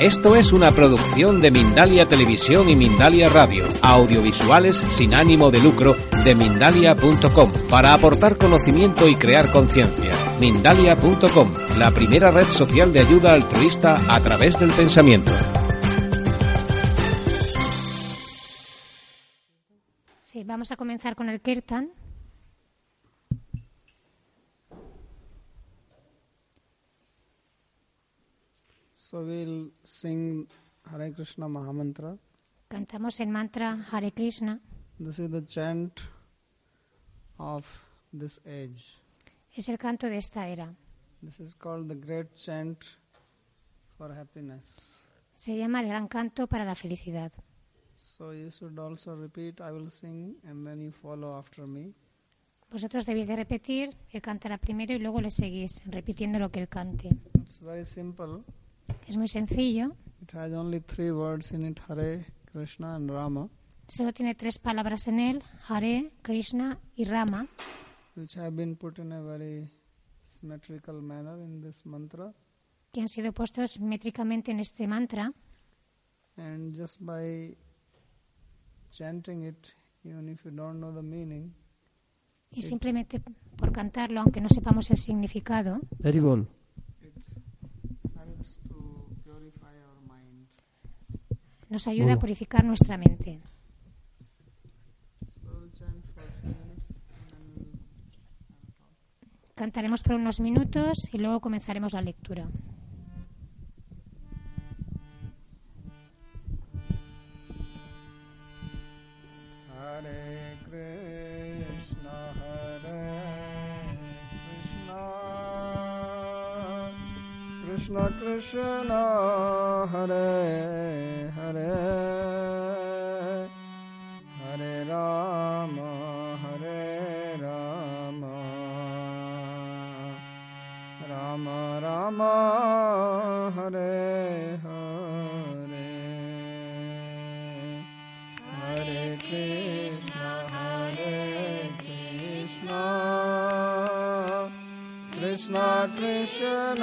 Esto es una producción de Mindalia Televisión y Mindalia Radio, audiovisuales sin ánimo de lucro de mindalia.com, para aportar conocimiento y crear conciencia. Mindalia.com, la primera red social de ayuda altruista a través del pensamiento. Sí, vamos a comenzar con el Kirtan. So we'll sing Hare Krishna Mahamantra. Cantamos el mantra Hare Krishna. This is the chant of this age. Es el canto de esta era. This is called the great chant for happiness. Se llama el gran canto para la felicidad. So you should also repeat, I will sing, and then you follow after me. Vosotros debéis de repetir, él cantará primero y luego le seguís repitiendo lo que él cante. It's very simple. Es muy sencillo, It has only three words in it Hare, Krishna, and Rama, solo tiene tres palabras en él, Hare, Krishna y Rama, which have been put in a very symmetrical manner in this mantra. que han sido puestos métricamente en este mantra. And just by chanting it, even if you don't know the meaning, Y simplemente por cantarlo, aunque no sepamos el significado, it helps nos ayuda a mm. purificar nuestra mente. Cantaremos por unos minutos y luego comenzaremos la lectura. Krishna Krishna Hare Hare Hare Ram Hare Ram Ram Ram Hare Hare Hare Krishna Hare Krishna Krishna Krishna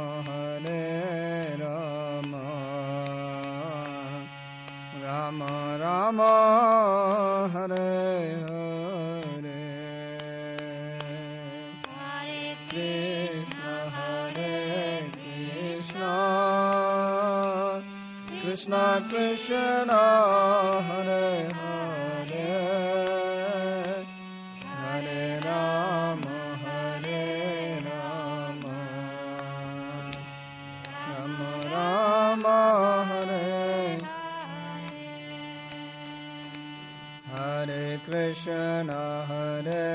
Krishna Hare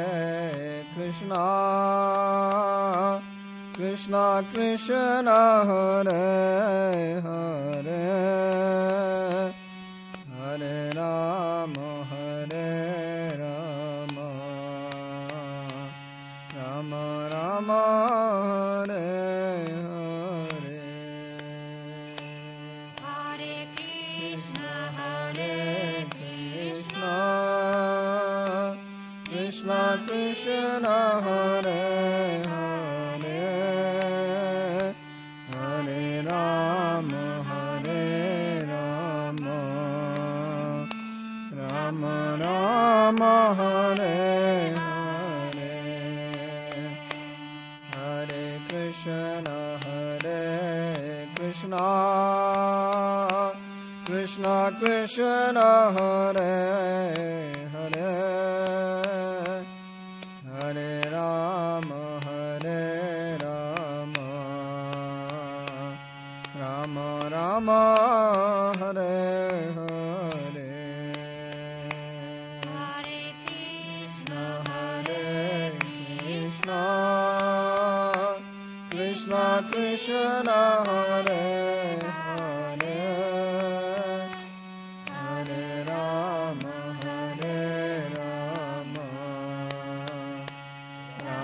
Krishna. Krishna Krishna Hare Hare. amor.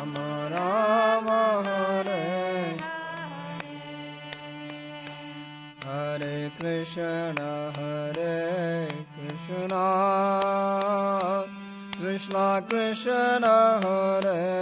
Ram Ram Hare. Hare Krishna Hare Krishna. Krishna Krishna Hare.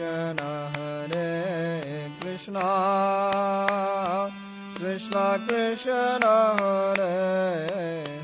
Krishna, Hare Krishna, Krishna Krishna, Hare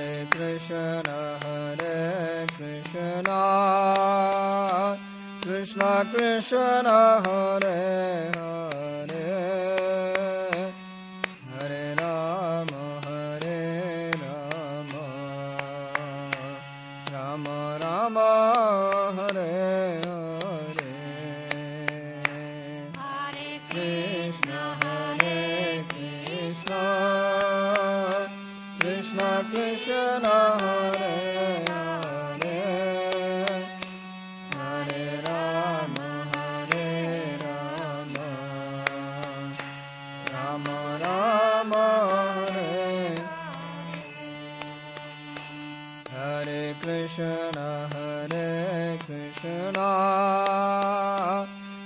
Hare Krishna, Hare Krishna, Krishna Krishna, Hare Hare. Krishna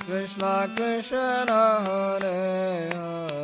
Krishna Krishna Hare Hare.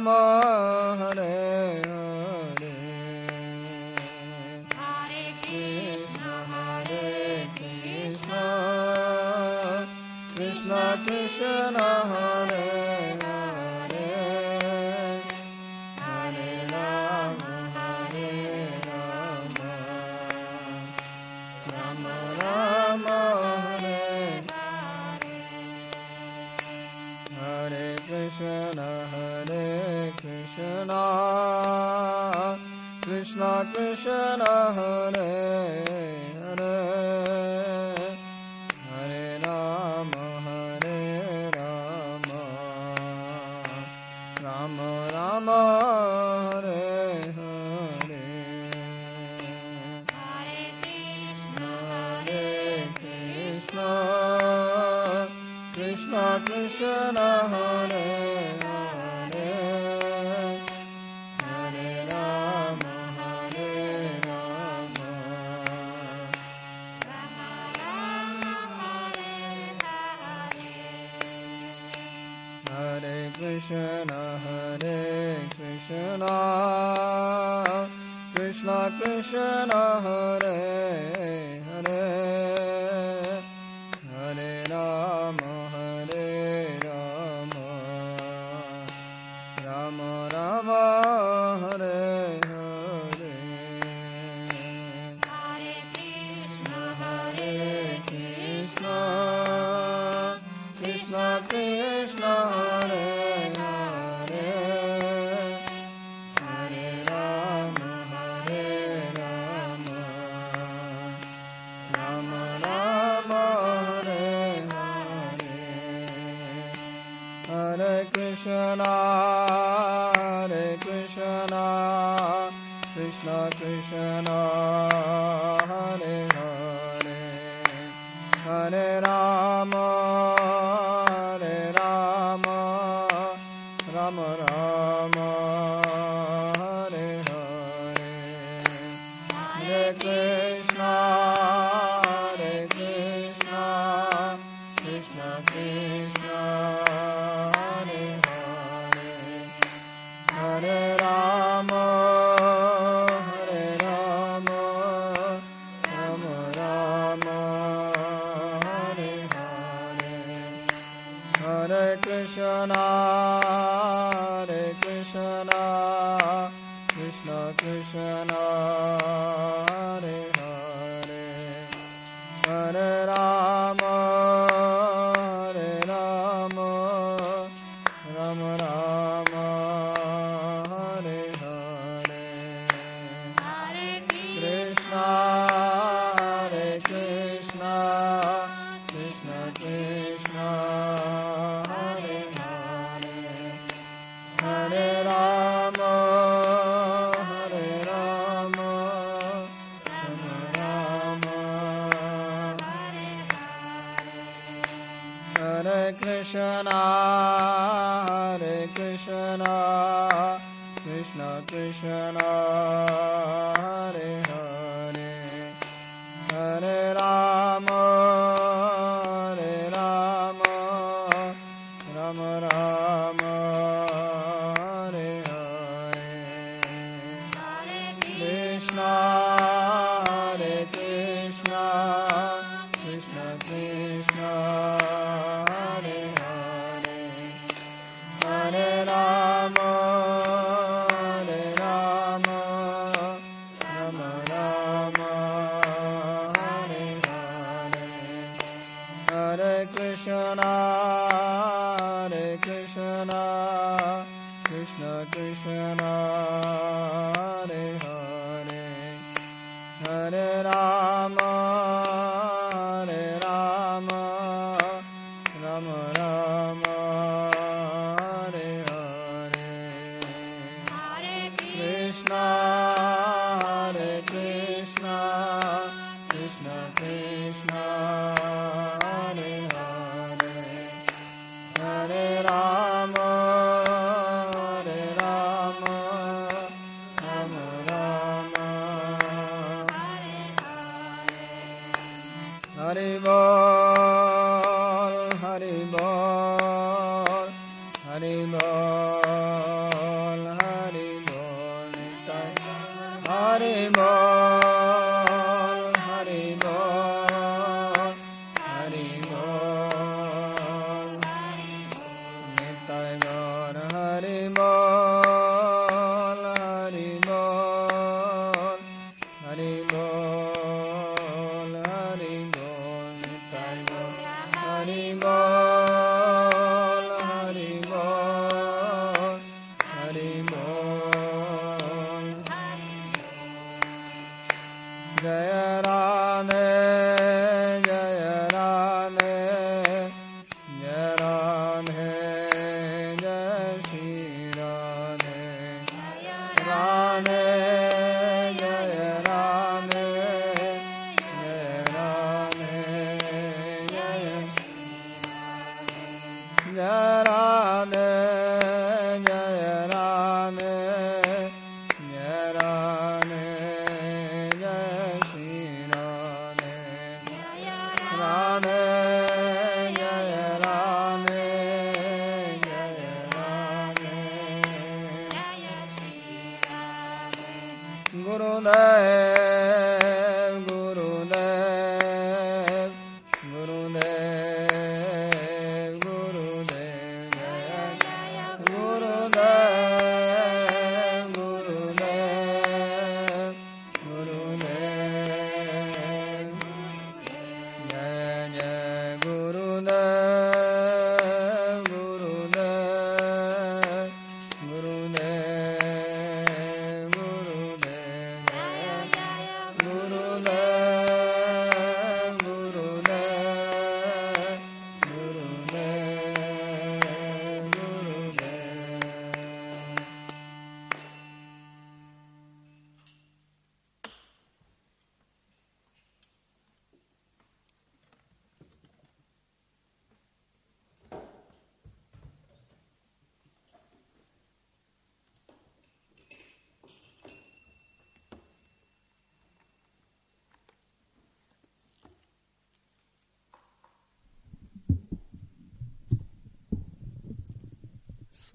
Namah Rama Rama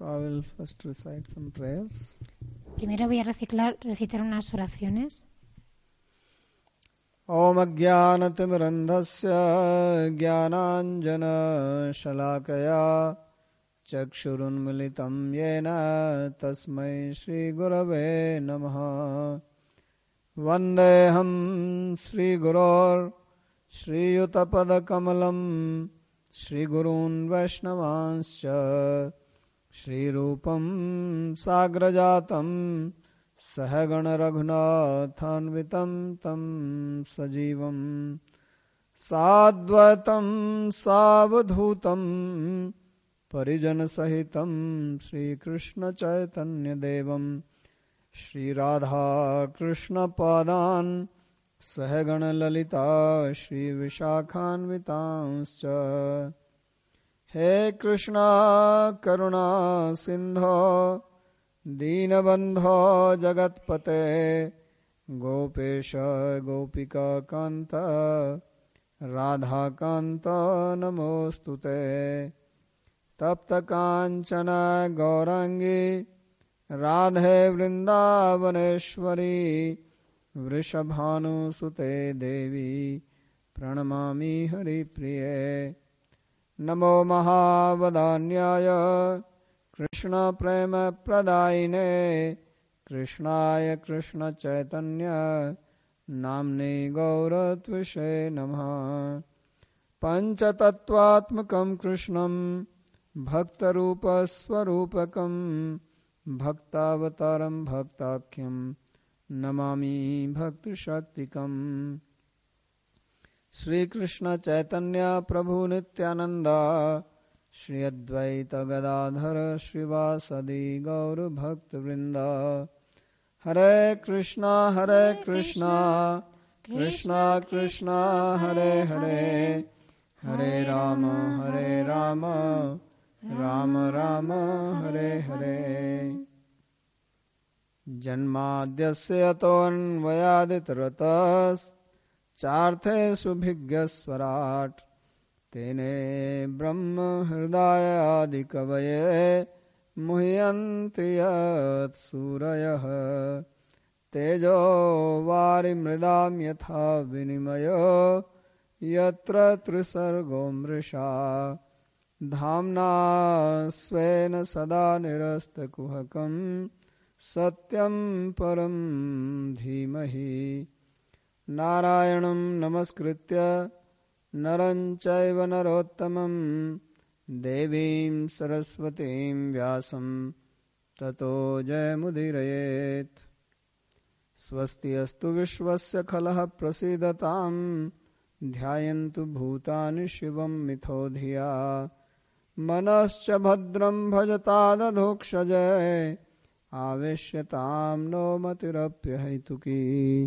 I will first recite some prayers. Primero voy a reciclar, recitar unas oraciones. ॐ अज्ञानतिमिरन्धस्य ज्ञानाञ्जनशलाकया चक्षुरुन्मिलितं येन तस्मै श्रीगुरवे नमः वन्देऽहं श्रीगुरोर्श्रीयुतपदकमलं श्रीगुरून् वैष्णवांश्च श्रीरूपं साग्रजातं सहगणरघुनाथान्वितं तं सजीवं साद्वैतं सावधूतं परिजनसहितं श्रीकृष्णचैतन्यदेवं श्रीराधाकृष्णपादान् सहगणललिता श्रीविशाखान्वितांश्च हे कृष्णा, करुणा, सिन्धो, दीनबन्धो, जगतपते, गोपेश गोपिकान्त राधाकान्त, नमोऽस्तु ते। कांचन गौराङ्गी, राधे वृन्दावनेश्वरी, वृषभानुसुते देवी, प्रणमामि हरिप्रिये। नमो महावदान्याय। कृष्णप्रेमप्रदायिने कृष्णाय कृष्णचैतन्य नाम्ने गौरत्विषे नमः। पञ्चतत्त्वात्मकं कृष्णं भक्तरूपस्वरूपकं भक्तावतारं भक्ताख्यं नमामि भक्तिशक्तिकम् श्रीकृष्ण चैतन्य प्रभु नित्यानंद श्री अद्वैत गदाधर श्रीवासदि गौर भक्त वृंद हरे कृष्णा हरे कृष्णा कृष्णा कृष्णा, हरे हरे। हरे राम हरे राम राम राम, हरे हरे। जन्माद्यस्य अतोऽन्वयादितरतस् चार्थे सुभिज्ञस्वराट् तेने ब्रह्म हृदयादिकवये मुह्यन्ति यत्सूरयः तेजो वारिमृदां यथा विनिमयो, यत्र त्रिसर्गो मृषा। धाम्ना स्वेन सदा निरस्तकुहकं सत्यं परं धीमहि। नारायणं नमस्कृत्य नरं चैव नरोत्तमं देवीं सरस्वतीं व्यासं ततो जयमुदीरयेत्। स्वस्ति अस्तु विश्वस्य खलः प्रसीदतां ध्यायन्तु भूतानि शिवं मिथो धिया मनश्च भद्रं भजतादधोक्षजय आवेश्यतां नो मतिरप्यहैतुकी।